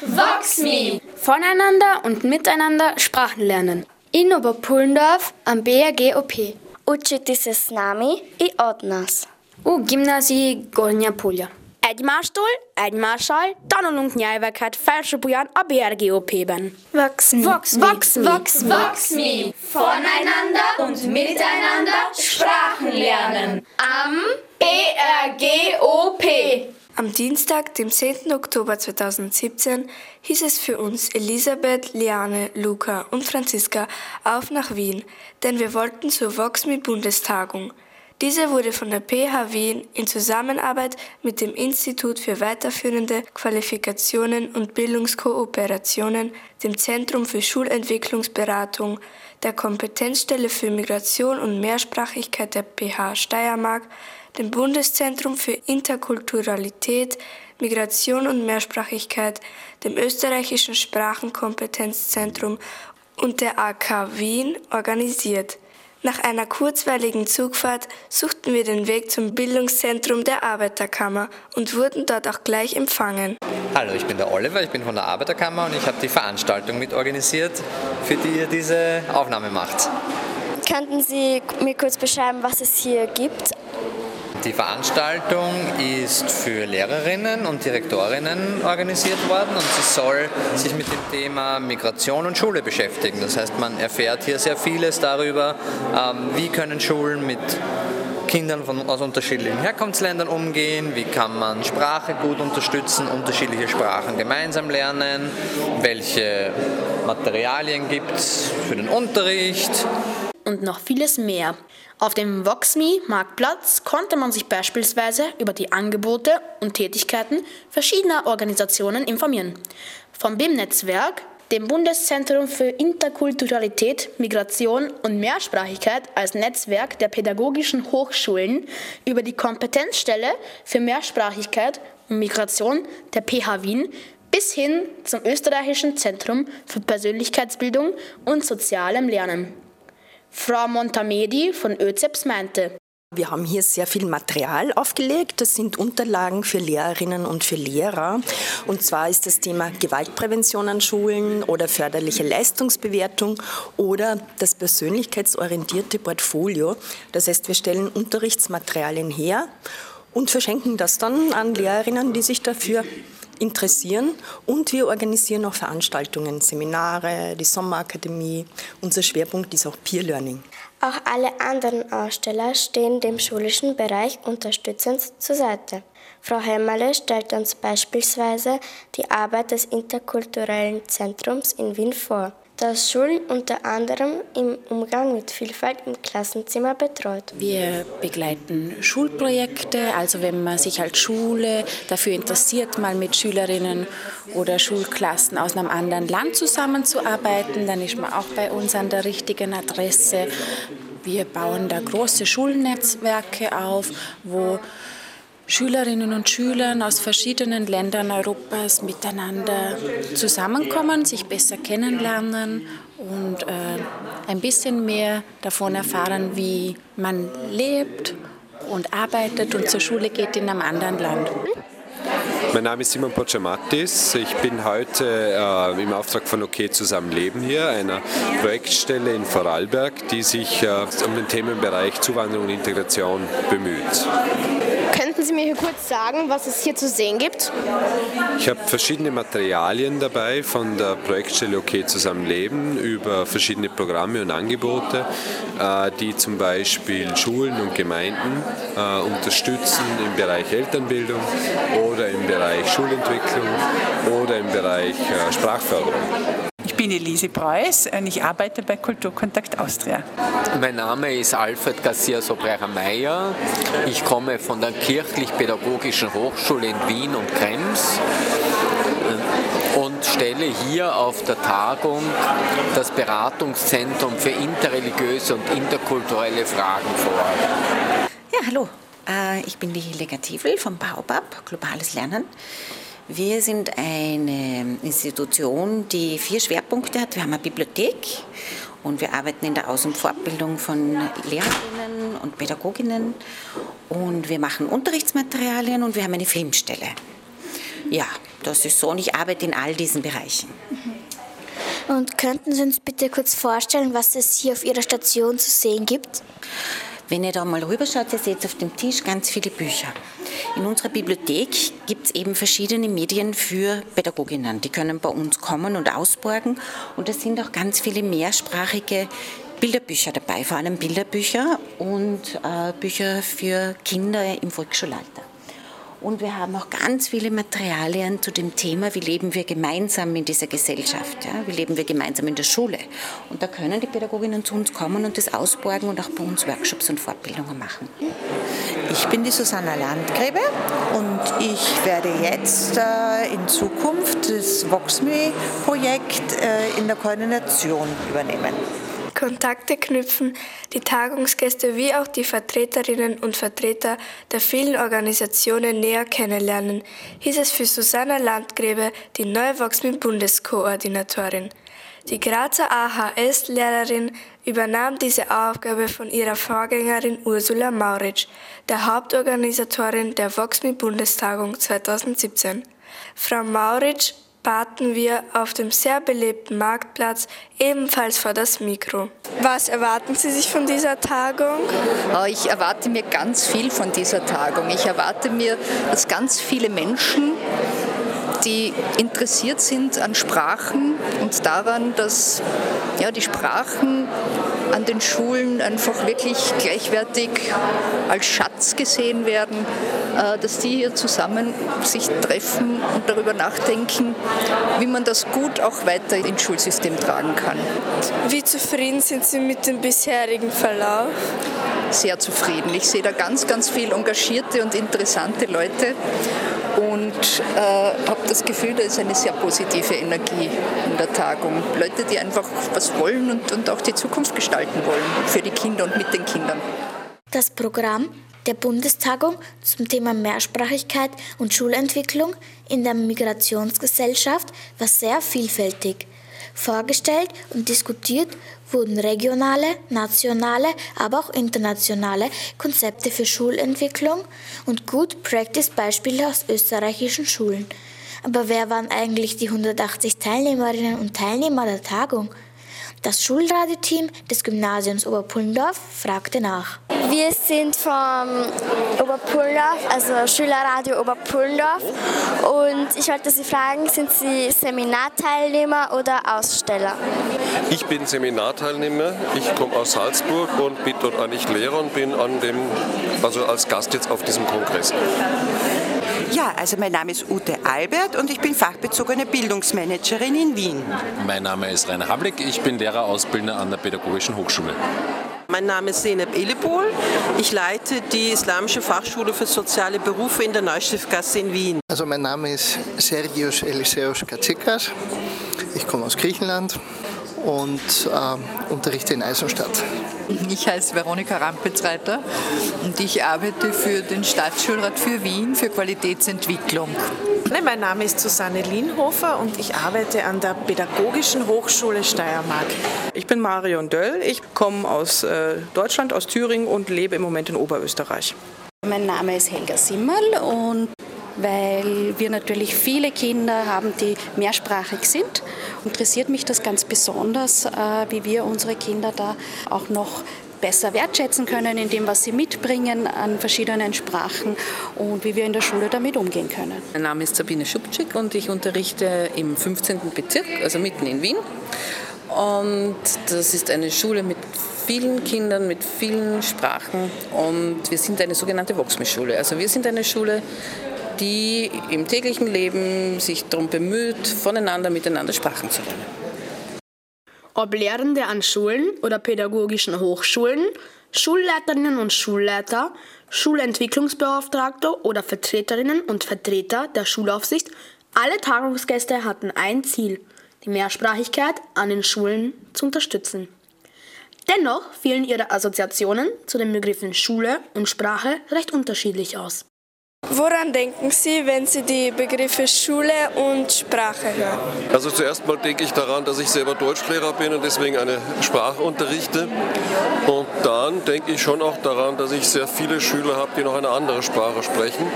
VoxMe. Voneinander und miteinander Sprachen lernen. In Oberpullendorf am BRGOP. Učiti se s nami i od nas. U gimnaziji Gornja Polja. Egymástól, egymással tanulunk nyelveket felsőbúján a BRGOP-ben. VoxMe. VoxMe. VoxMe. VoxMe. VoxMe. Voneinander und miteinander Sprachen lernen. Am BRGOP. Am Dienstag, dem 10. Oktober 2017, hieß es für uns Elisabeth, Liane, Luca und Franziska auf nach Wien, denn wir wollten zur VoxMe-Bundestagung. Diese wurde von der PH Wien in Zusammenarbeit mit dem Institut für weiterführende Qualifikationen und Bildungskooperationen, dem Zentrum für Schulentwicklungsberatung, der Kompetenzstelle für Migration und Mehrsprachigkeit der PH Steiermark, dem Bundeszentrum für Interkulturalität, Migration und Mehrsprachigkeit, dem österreichischen Sprachenkompetenzzentrum und der AK Wien organisiert. Nach einer kurzweiligen Zugfahrt suchten wir den Weg zum Bildungszentrum der Arbeiterkammer und wurden dort auch gleich empfangen. Hallo, ich bin der Oliver, ich bin von der Arbeiterkammer und ich habe die Veranstaltung mitorganisiert, für die ihr diese Aufnahme macht. Könnten Sie mir kurz beschreiben, was es hier gibt? Die Veranstaltung ist für Lehrerinnen und Direktorinnen organisiert worden und sie soll sich mit dem Thema Migration und Schule beschäftigen. Das heißt, man erfährt hier sehr vieles darüber, ähm, wie können Schulen mit Kindern von, aus unterschiedlichen Herkunftsländern umgehen, wie kann man Sprache gut unterstützen, unterschiedliche Sprachen gemeinsam lernen, welche Materialien gibt es für den Unterricht, und noch vieles mehr. Auf dem VoxMe Marktplatz konnte man sich beispielsweise über die Angebote und Tätigkeiten verschiedener Organisationen informieren. Vom BIM-Netzwerk, dem Bundeszentrum für Interkulturalität, Migration und Mehrsprachigkeit als Netzwerk der pädagogischen Hochschulen, über die Kompetenzstelle für Mehrsprachigkeit und Migration der PH Wien bis hin zum österreichischen Zentrum für Persönlichkeitsbildung und sozialem Lernen. Frau Montamedi von ÖZEPS meinte. Wir haben hier sehr viel Material aufgelegt. Das sind Unterlagen für Lehrerinnen und für Lehrer. Und zwar ist das Thema Gewaltprävention an Schulen oder förderliche Leistungsbewertung oder das persönlichkeitsorientierte Portfolio. Das heißt, wir stellen Unterrichtsmaterialien her und verschenken das dann an Lehrerinnen, die sich dafür interessieren und wir organisieren auch Veranstaltungen, Seminare, die Sommerakademie. Unser Schwerpunkt ist auch Peer Learning. Auch alle anderen Aussteller stehen dem schulischen Bereich unterstützend zur Seite. Frau Hämmerle stellt uns beispielsweise die Arbeit des Interkulturellen Zentrums in Wien vor das Schulen unter anderem im Umgang mit Vielfalt im Klassenzimmer betreut. Wir begleiten Schulprojekte, also wenn man sich als Schule dafür interessiert, mal mit Schülerinnen oder Schulklassen aus einem anderen Land zusammenzuarbeiten, dann ist man auch bei uns an der richtigen Adresse. Wir bauen da große Schulnetzwerke auf, wo Schülerinnen und Schülern aus verschiedenen Ländern Europas miteinander zusammenkommen, sich besser kennenlernen und äh, ein bisschen mehr davon erfahren, wie man lebt und arbeitet und zur Schule geht in einem anderen Land. Mein Name ist Simon Pocciamatis. Ich bin heute äh, im Auftrag von OK Zusammenleben hier, einer Projektstelle in Vorarlberg, die sich äh, um den Themenbereich Zuwanderung und Integration bemüht. Sie mir hier kurz sagen, was es hier zu sehen gibt? Ich habe verschiedene Materialien dabei von der Projektstelle OK Zusammenleben über verschiedene Programme und Angebote, äh, die zum Beispiel Schulen und Gemeinden äh, unterstützen im Bereich Elternbildung oder im Bereich Schulentwicklung oder im Bereich äh, Sprachförderung. Ich bin Elise Preuß und ich arbeite bei Kulturkontakt Austria. Mein Name ist Alfred Garcia Sobrera Meyer. Ich komme von der Kirchlich-Pädagogischen Hochschule in Wien und Krems und stelle hier auf der Tagung das Beratungszentrum für interreligiöse und interkulturelle Fragen vor. Ja, hallo. Äh, ich bin die Helga Tiefel vom Baobab, Globales Lernen. Wir sind eine Institution, die vier Schwerpunkte hat. Wir haben eine Bibliothek und wir arbeiten in der Aus- und Fortbildung von Lehrerinnen und Pädagoginnen und wir machen Unterrichtsmaterialien und wir haben eine Filmstelle. Ja, Das ist so und ich arbeite in all diesen Bereichen. Und könnten Sie uns bitte kurz vorstellen, was es hier auf Ihrer Station zu sehen gibt? Wenn ihr da mal rüberschaut, ihr seht auf dem Tisch ganz viele Bücher. In unserer Bibliothek gibt es eben verschiedene Medien für Pädagoginnen. Die können bei uns kommen und ausborgen. Und es sind auch ganz viele mehrsprachige Bilderbücher dabei, vor allem Bilderbücher und äh, Bücher für Kinder im Volksschulalter. Und wir haben auch ganz viele Materialien zu dem Thema, wie leben wir gemeinsam in dieser Gesellschaft, ja? wie leben wir gemeinsam in der Schule. Und da können die Pädagoginnen zu uns kommen und das ausborgen und auch bei uns Workshops und Fortbildungen machen. Ich bin die Susanna Landgräbe und ich werde jetzt äh, in Zukunft das VoxMe-Projekt äh, in der Koordination übernehmen. Kontakte knüpfen, die Tagungsgäste wie auch die Vertreterinnen und Vertreter der vielen Organisationen näher kennenlernen, hieß es für Susanna Landgräbe, die neue Voxmin-Bundeskoordinatorin. Die Grazer AHS-Lehrerin übernahm diese Aufgabe von ihrer Vorgängerin Ursula Mauritsch, der Hauptorganisatorin der Voxmi-Bundestagung 2017. Frau Mauritsch baten wir auf dem sehr belebten Marktplatz ebenfalls vor das Mikro. Was erwarten Sie sich von dieser Tagung? Äh, ich erwarte mir ganz viel von dieser Tagung. Ich erwarte mir, dass ganz viele Menschen die interessiert sind an Sprachen und daran, dass ja, die Sprachen an den Schulen einfach wirklich gleichwertig als Schatz gesehen werden, äh, dass die hier zusammen sich treffen und darüber nachdenken, wie man das gut auch weiter ins Schulsystem tragen kann. Wie zufrieden sind Sie mit dem bisherigen Verlauf? Sehr zufrieden. Ich sehe da ganz, ganz viel engagierte und interessante Leute und äh, habe das Gefühl, da ist eine sehr positive Energie in der Tagung. Leute, die einfach was wollen und, und auch die Zukunft gestalten wollen für die Kinder und mit den Kindern. Das Programm der Bundestagung zum Thema Mehrsprachigkeit und Schulentwicklung in der Migrationsgesellschaft war sehr vielfältig. Vorgestellt und diskutiert wurden regionale, nationale, aber auch internationale Konzepte für Schulentwicklung und Good Practice Beispiele aus österreichischen Schulen. Aber wer waren eigentlich die 180 Teilnehmerinnen und Teilnehmer der Tagung? Das Schulradioteam des Gymnasiums Oberpullendorf fragte nach. Wir sind vom Oberpullendorf, also Schülerradio Oberpullendorf. Und ich wollte Sie fragen, sind Sie Seminarteilnehmer oder Aussteller? Ich bin Seminarteilnehmer. Ich komme aus Salzburg und bin dort eigentlich Lehrer und bin an dem, also als Gast jetzt auf diesem Kongress. Ja, also mein Name ist Ute Albert und ich bin fachbezogene Bildungsmanagerin in Wien. Mein Name ist Rainer Hablick, ich bin Lehrerausbildner an der Pädagogischen Hochschule. Mein Name ist Seneb Elipol. Ich leite die Islamische Fachschule für soziale Berufe in der Neustiftgasse in Wien. Also mein Name ist Sergios Eliseus Katsikas. Ich komme aus Griechenland und äh, unterrichte in Eisenstadt. Ich heiße Veronika Rampitzreiter und ich arbeite für den Stadtschulrat für Wien für Qualitätsentwicklung. Mein Name ist Susanne Lienhofer und ich arbeite an der Pädagogischen Hochschule Steiermark. Ich bin Marion Döll, ich komme aus äh, Deutschland, aus Thüringen und lebe im Moment in Oberösterreich. Mein Name ist Helga Simmerl und weil wir natürlich viele Kinder haben, die mehrsprachig sind. Interessiert mich das ganz besonders, äh, wie wir unsere Kinder da auch noch besser wertschätzen können in dem, was sie mitbringen an verschiedenen Sprachen und wie wir in der Schule damit umgehen können. Mein Name ist Sabine Schubczyk und ich unterrichte im 15. Bezirk, also mitten in Wien. Und das ist eine Schule mit vielen Kindern, mit vielen Sprachen und wir sind eine sogenannte Voxmi-Schule. Also wir sind eine Schule, die im täglichen Leben sich darum bemüht, voneinander miteinander Sprachen zu lernen. Ob Lehrende an Schulen oder pädagogischen Hochschulen, Schulleiterinnen und Schulleiter, Schulentwicklungsbeauftragte oder Vertreterinnen und Vertreter der Schulaufsicht, alle Tagungsgäste hatten ein Ziel, die Mehrsprachigkeit an den Schulen zu unterstützen. Dennoch fielen ihre Assoziationen zu den Begriffen Schule und Sprache recht unterschiedlich aus. Woran denken Sie, wenn Sie die Begriffe Schule und Sprache hören? Also zuerst mal denke ich daran, dass ich selber Deutschlehrer bin und deswegen eine Sprache unterrichte. Und dann denke ich schon auch daran, dass ich sehr viele Schüler habe, die noch eine andere Sprache sprechen.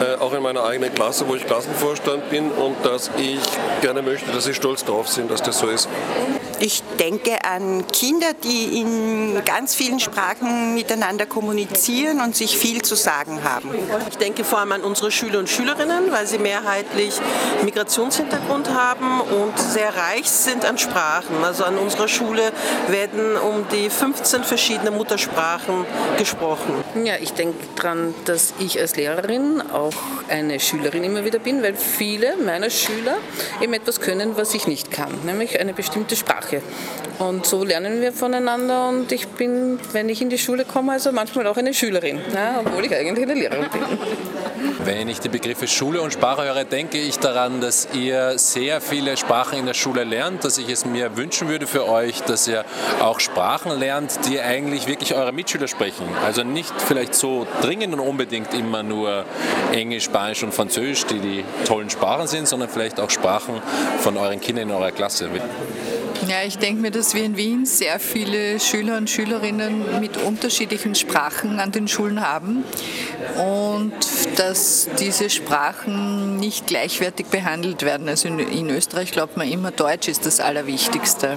Äh, auch in meiner eigenen Klasse, wo ich Klassenvorstand bin und dass ich gerne möchte, dass sie stolz darauf sind, dass das so ist. Ich denke an Kinder, die in ganz vielen Sprachen miteinander kommunizieren und sich viel zu sagen haben. Ich denke vor allem an unsere Schüler und Schülerinnen, weil sie mehrheitlich Migrationshintergrund haben und sehr reich sind an Sprachen. Also an unserer Schule werden um die 15 verschiedene Muttersprachen gesprochen. Ja, ich denke daran, dass ich als Lehrerin auch eine Schülerin immer wieder bin, weil viele meiner Schüler eben etwas können, was ich nicht kann, nämlich eine bestimmte Sprache. Sprache. Und so lernen wir voneinander und ich bin, wenn ich in die Schule komme, also manchmal auch eine Schülerin, ja, obwohl ich eigentlich eine Lehrerin bin. Wenn ich die Begriffe Schule und Sprache höre, denke ich daran, dass ihr sehr viele Sprachen in der Schule lernt, dass ich es mir wünschen würde für euch, dass ihr auch Sprachen lernt, die eigentlich wirklich eure Mitschüler sprechen. Also nicht vielleicht so dringend und unbedingt immer nur Englisch, Spanisch und Französisch, die die tollen Sprachen sind, sondern vielleicht auch Sprachen von euren Kindern in eurer Klasse. Ja, ich denke mir, dass wir in Wien sehr viele Schüler und Schülerinnen mit unterschiedlichen Sprachen an den Schulen haben und dass diese Sprachen nicht gleichwertig behandelt werden. Also in, in Österreich glaubt man immer, Deutsch ist das Allerwichtigste.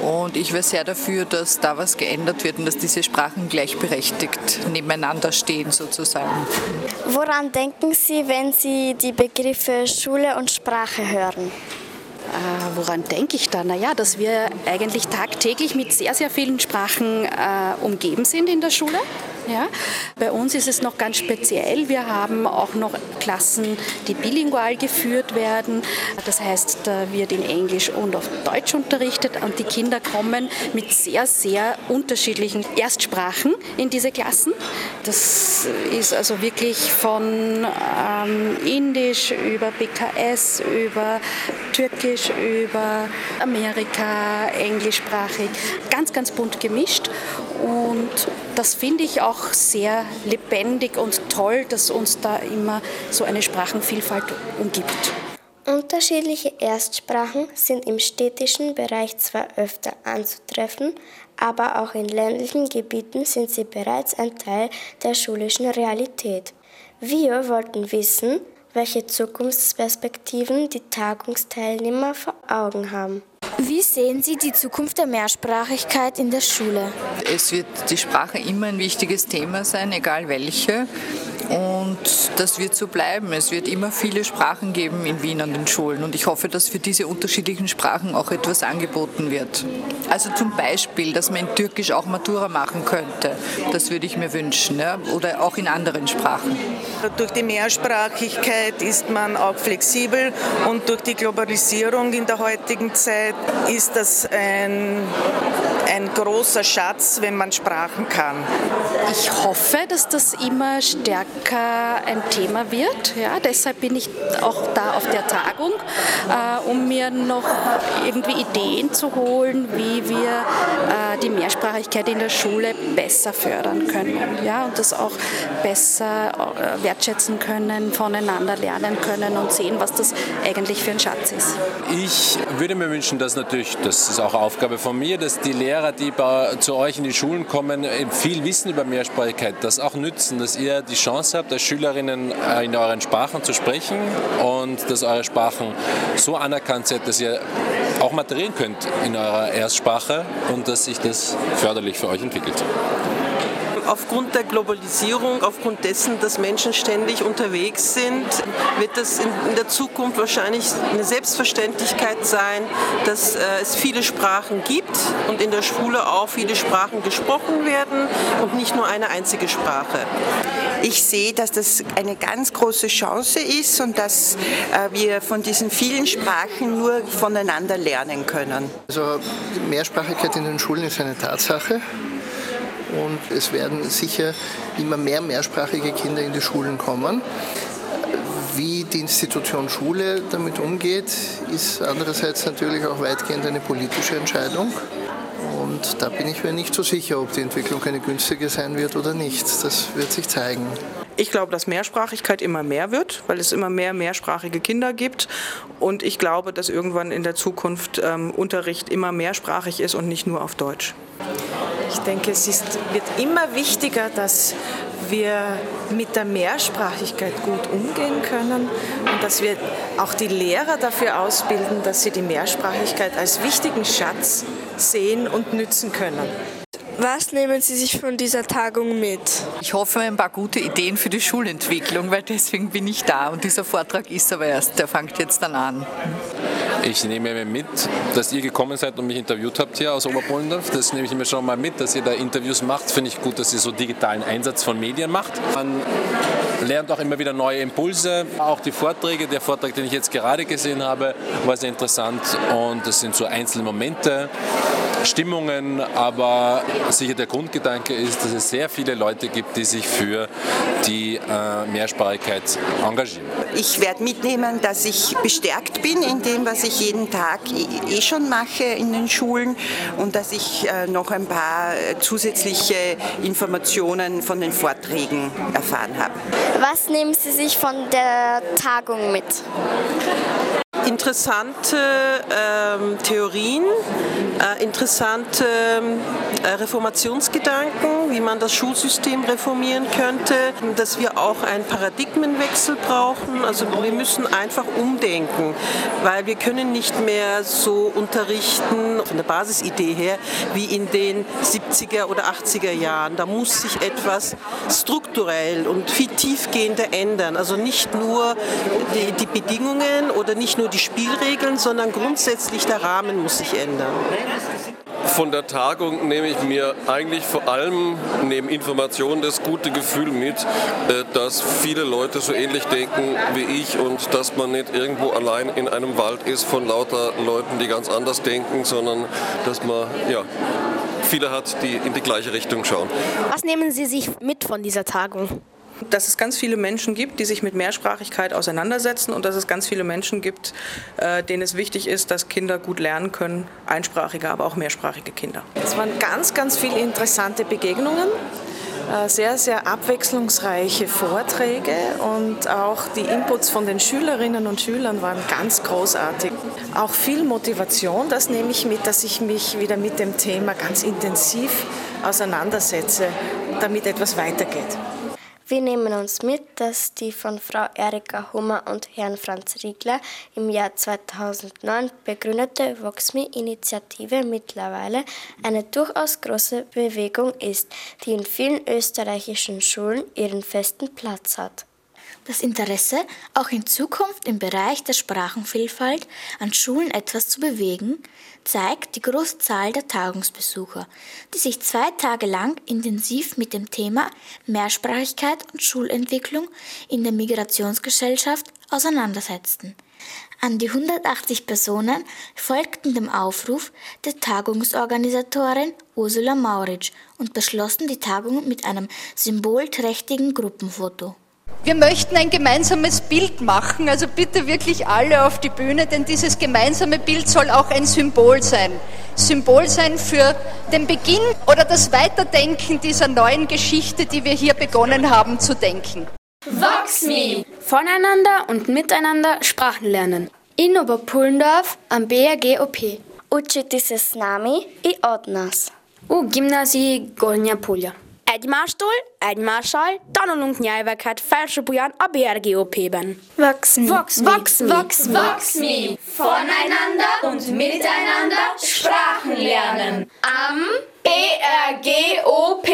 Und ich wäre sehr dafür, dass da was geändert wird und dass diese Sprachen gleichberechtigt nebeneinander stehen sozusagen. Woran denken Sie, wenn Sie die Begriffe Schule und Sprache hören? Äh, woran denke ich da? Naja, dass wir eigentlich tagtäglich mit sehr, sehr vielen Sprachen äh, umgeben sind in der Schule. Ja. Bei uns ist es noch ganz speziell. Wir haben auch noch Klassen, die bilingual geführt werden. Das heißt, da wird in Englisch und auf Deutsch unterrichtet und die Kinder kommen mit sehr, sehr unterschiedlichen Erstsprachen in diese Klassen. Das ist also wirklich von ähm, Indisch über BKS, über Türkisch, über Amerika, englischsprachig, ganz, ganz bunt gemischt. Und das finde ich auch sehr lebendig und toll, dass uns da immer so eine Sprachenvielfalt umgibt. Unterschiedliche Erstsprachen sind im städtischen Bereich zwar öfter anzutreffen, aber auch in ländlichen Gebieten sind sie bereits ein Teil der schulischen Realität. Wir wollten wissen, welche Zukunftsperspektiven die Tagungsteilnehmer vor Augen haben. Wie sehen Sie die Zukunft der Mehrsprachigkeit in der Schule? Es wird die Sprache immer ein wichtiges Thema sein, egal welche. Und das wird so bleiben. Es wird immer viele Sprachen geben in Wien an den Schulen. Und ich hoffe, dass für diese unterschiedlichen Sprachen auch etwas angeboten wird. Also zum Beispiel, dass man in Türkisch auch Matura machen könnte. Das würde ich mir wünschen. Ja? Oder auch in anderen Sprachen. Durch die Mehrsprachigkeit ist man auch flexibel und durch die Globalisierung in der heutigen Zeit ist das ein, ein großer Schatz, wenn man Sprachen kann. Ich hoffe, dass das immer stärker ein Thema wird. Ja, deshalb bin ich auch da auf der Tagung, äh, um mir noch irgendwie Ideen zu holen, wie wir äh, die Mehrsprachigkeit in der Schule besser fördern können. Ja, und das auch besser äh, wertschätzen können, voneinander lernen können und sehen, was das eigentlich für ein Schatz ist. Ich würde mir wünschen, dass natürlich, das ist auch Aufgabe von mir, dass die Lehrer, die bei, zu euch in die Schulen kommen, viel Wissen über Mehrsprachigkeit, das auch nützen, dass ihr die Chance habt, als Schülerinnen äh, in euren Sprachen zu sprechen und dass eure Sprachen so anerkannt sind, dass ihr auch materieren könnt in eurer Erstsprache und dass sich das förderlich für euch entwickelt aufgrund der Globalisierung, aufgrund dessen, dass Menschen ständig unterwegs sind, wird das in, in der Zukunft wahrscheinlich eine Selbstverständlichkeit sein, dass äh, es viele Sprachen gibt und in der Schule auch viele Sprachen gesprochen werden und nicht nur eine einzige Sprache. Ich sehe, dass das eine ganz große Chance ist und dass äh, wir von diesen vielen Sprachen nur voneinander lernen können. Also Mehrsprachigkeit in den Schulen ist eine Tatsache und es werden sicher immer mehr mehrsprachige Kinder in die Schulen kommen. Wie die Institution Schule damit umgeht, ist andererseits natürlich auch weitgehend eine politische Entscheidung. Und da bin ich mir nicht so sicher, ob die Entwicklung eine günstige sein wird oder nicht. Das wird sich zeigen. Ich glaube, dass Mehrsprachigkeit immer mehr wird, weil es immer mehr mehrsprachige Kinder gibt. Und ich glaube, dass irgendwann in der Zukunft ähm, Unterricht immer mehrsprachig ist und nicht nur auf Deutsch. Ich denke, es ist, wird immer wichtiger, dass wir mit der Mehrsprachigkeit gut umgehen können und dass wir auch die Lehrer dafür ausbilden, dass sie die Mehrsprachigkeit als wichtigen Schatz sehen und nützen können. Was nehmen Sie sich von dieser Tagung mit? Ich hoffe ein paar gute Ideen für die Schulentwicklung, weil deswegen bin ich da und dieser Vortrag ist aber erst, der fängt jetzt dann an. Ich nehme mir mit, dass ihr gekommen seid und mich interviewt habt hier aus Oberpollendorf. Das nehme ich mir schon mal mit, dass ihr da Interviews macht. Finde ich gut, dass ihr so digitalen Einsatz von Medien macht. Man lernt auch immer wieder neue Impulse. Auch die Vorträge, der Vortrag, den ich jetzt gerade gesehen habe, war sehr interessant und das sind so einzelne Momente. Stimmungen, aber sicher der Grundgedanke ist, dass es sehr viele Leute gibt, die sich für die äh, Mehrsprachigkeit engagieren. Ich werde mitnehmen, dass ich bestärkt bin in dem, was ich jeden Tag eh schon mache in den Schulen und dass ich äh, noch ein paar zusätzliche Informationen von den Vorträgen erfahren habe. Was nehmen Sie sich von der Tagung mit? Interessante ähm, Theorien, äh, interessante äh, Reformationsgedanken, wie man das Schulsystem reformieren könnte, dass wir auch einen Paradigmenwechsel brauchen. Also wir müssen einfach umdenken, weil wir können nicht mehr so unterrichten von der Basisidee her wie in den 70er oder 80er Jahren. Da muss sich etwas strukturell und viel tiefgehender ändern. Also nicht nur die, die Bedingungen oder nicht nur die Spielregeln, sondern grundsätzlich der Rahmen muss sich ändern. Von der Tagung nehme ich mir eigentlich vor allem neben Informationen das gute Gefühl mit, äh, dass viele Leute so ähnlich denken wie ich und dass man nicht irgendwo allein in einem Wald ist von lauter Leuten, die ganz anders denken, sondern dass man ja, viele hat, die in die gleiche Richtung schauen. Was nehmen Sie sich mit von dieser Tagung? Dass es ganz viele Menschen gibt, die sich mit Mehrsprachigkeit auseinandersetzen und dass es ganz viele Menschen gibt, äh, denen es wichtig ist, dass Kinder gut lernen können, einsprachige, aber auch mehrsprachige Kinder. Es waren ganz, ganz viele interessante Begegnungen äh, sehr, sehr abwechslungsreiche Vorträge und auch die Inputs von den Schülerinnen und Schülern waren ganz großartig. Auch viel Motivation, das nehme ich mit, dass ich mich wieder mit dem Thema ganz intensiv auseinandersetze, damit etwas weitergeht. Wir nehmen uns mit, dass die von Frau Erika Hummer und Herrn Franz Riegler im Jahr 2009 begründete VoxMe-Initiative mittlerweile eine durchaus große Bewegung ist, die in vielen österreichischen Schulen ihren festen Platz hat. Das Interesse, auch in Zukunft im Bereich der Sprachenvielfalt an Schulen etwas zu bewegen, zeigt die große Zahl der Tagungsbesucher, die sich zwei Tage lang intensiv mit dem Thema Mehrsprachigkeit und Schulentwicklung in der Migrationsgesellschaft auseinandersetzten. An die 180 Personen folgten dem Aufruf der Tagungsorganisatorin Ursula Mauritsch und beschlossen die Tagung mit einem symbolträchtigen Gruppenfoto. Wir möchten ein gemeinsames Bild machen, also bitte wirklich alle auf die Bühne, denn dieses gemeinsame Bild soll auch ein Symbol sein. Symbol sein für den Beginn oder das Weiterdenken dieser neuen Geschichte, die wir hier begonnen haben zu denken. VoxMe! Voneinander und miteinander Sprachen lernen. In Oberpullendorf am BRGOP. Učiti se s nami i od nas. U gimnaziji Gornja Polja. Egymástól, egymással tanulunk nyelveket felsőbúján a BRGOP-ben. VoxMe. VoxMe. VoxMe. VoxMe. VoxMe. Voneinander und miteinander Sprachen lernen. Am BRGOP.